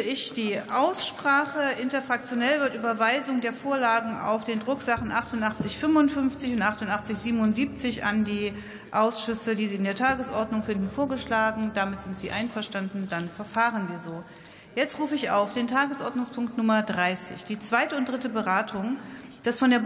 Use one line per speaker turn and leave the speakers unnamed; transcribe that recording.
ich die Aussprache. Interfraktionell wird Überweisung der Vorlagen auf den Drucksachen 8855 und 8877 an die Ausschüsse, die Sie in der Tagesordnung finden, vorgeschlagen. Damit sind Sie einverstanden. Dann verfahren wir so. Jetzt rufe ich auf den Tagesordnungspunkt Nummer 30, die zweite und dritte Beratung des von der